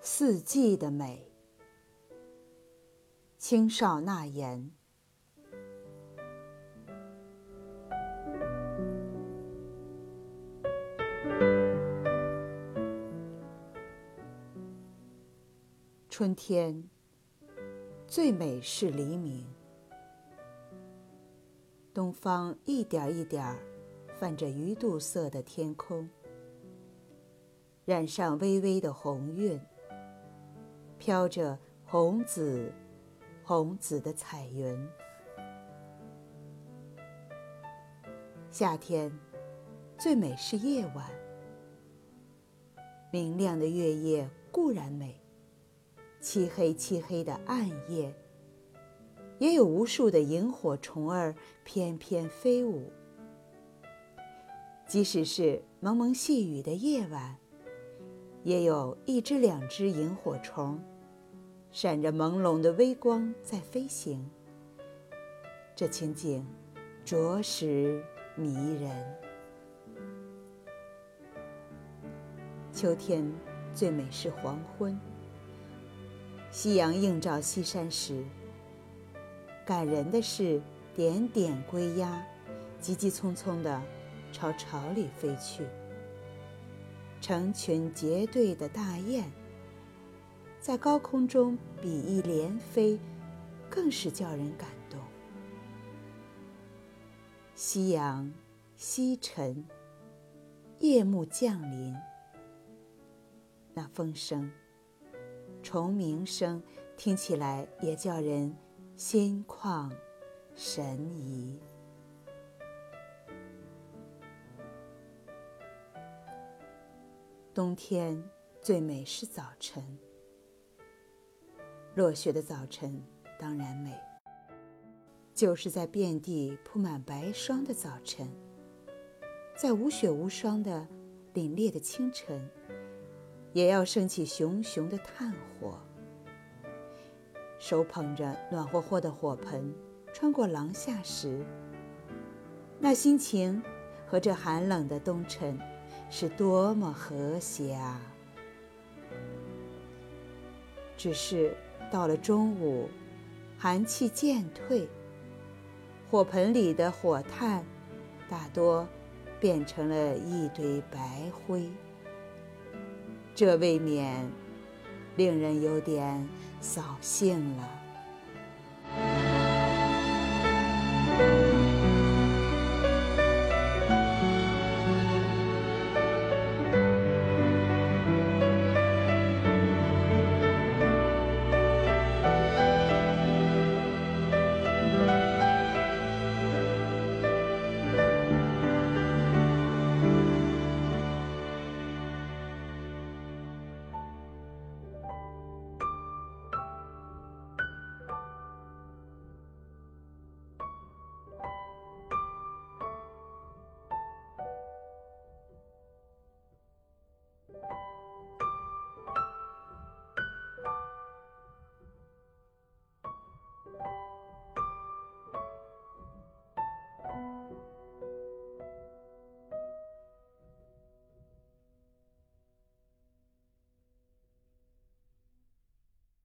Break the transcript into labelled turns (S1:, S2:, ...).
S1: 四季的美，青少纳言。春天最美是黎明，东方一点一点泛着鱼肚色的天空，染上微微的红晕。飘着红紫、红紫的彩云。夏天最美是夜晚，明亮的月夜固然美，漆黑漆黑的暗夜，也有无数的萤火虫儿翩翩飞舞。即使是蒙蒙细雨的夜晚。也有一只两只萤火虫，闪着朦胧的微光在飞行。这情景着实迷人。秋天最美是黄昏，夕阳映照西山时，感人的是点点归鸦，急急匆匆地朝巢里飞去。成群结队的大雁，在高空中比翼连飞，更是叫人感动。夕阳西沉，夜幕降临，那风声、虫鸣声，听起来也叫人心旷神怡。冬天最美是早晨，落雪的早晨当然美。就是在遍地铺满白霜的早晨，在无雪无霜的凛冽的清晨，也要升起熊熊的炭火。手捧着暖和和的火盆，穿过廊下时，那心情和这寒冷的冬晨。是多么和谐啊！只是到了中午，寒气渐退，火盆里的火炭大多变成了一堆白灰，这未免令人有点扫兴了。You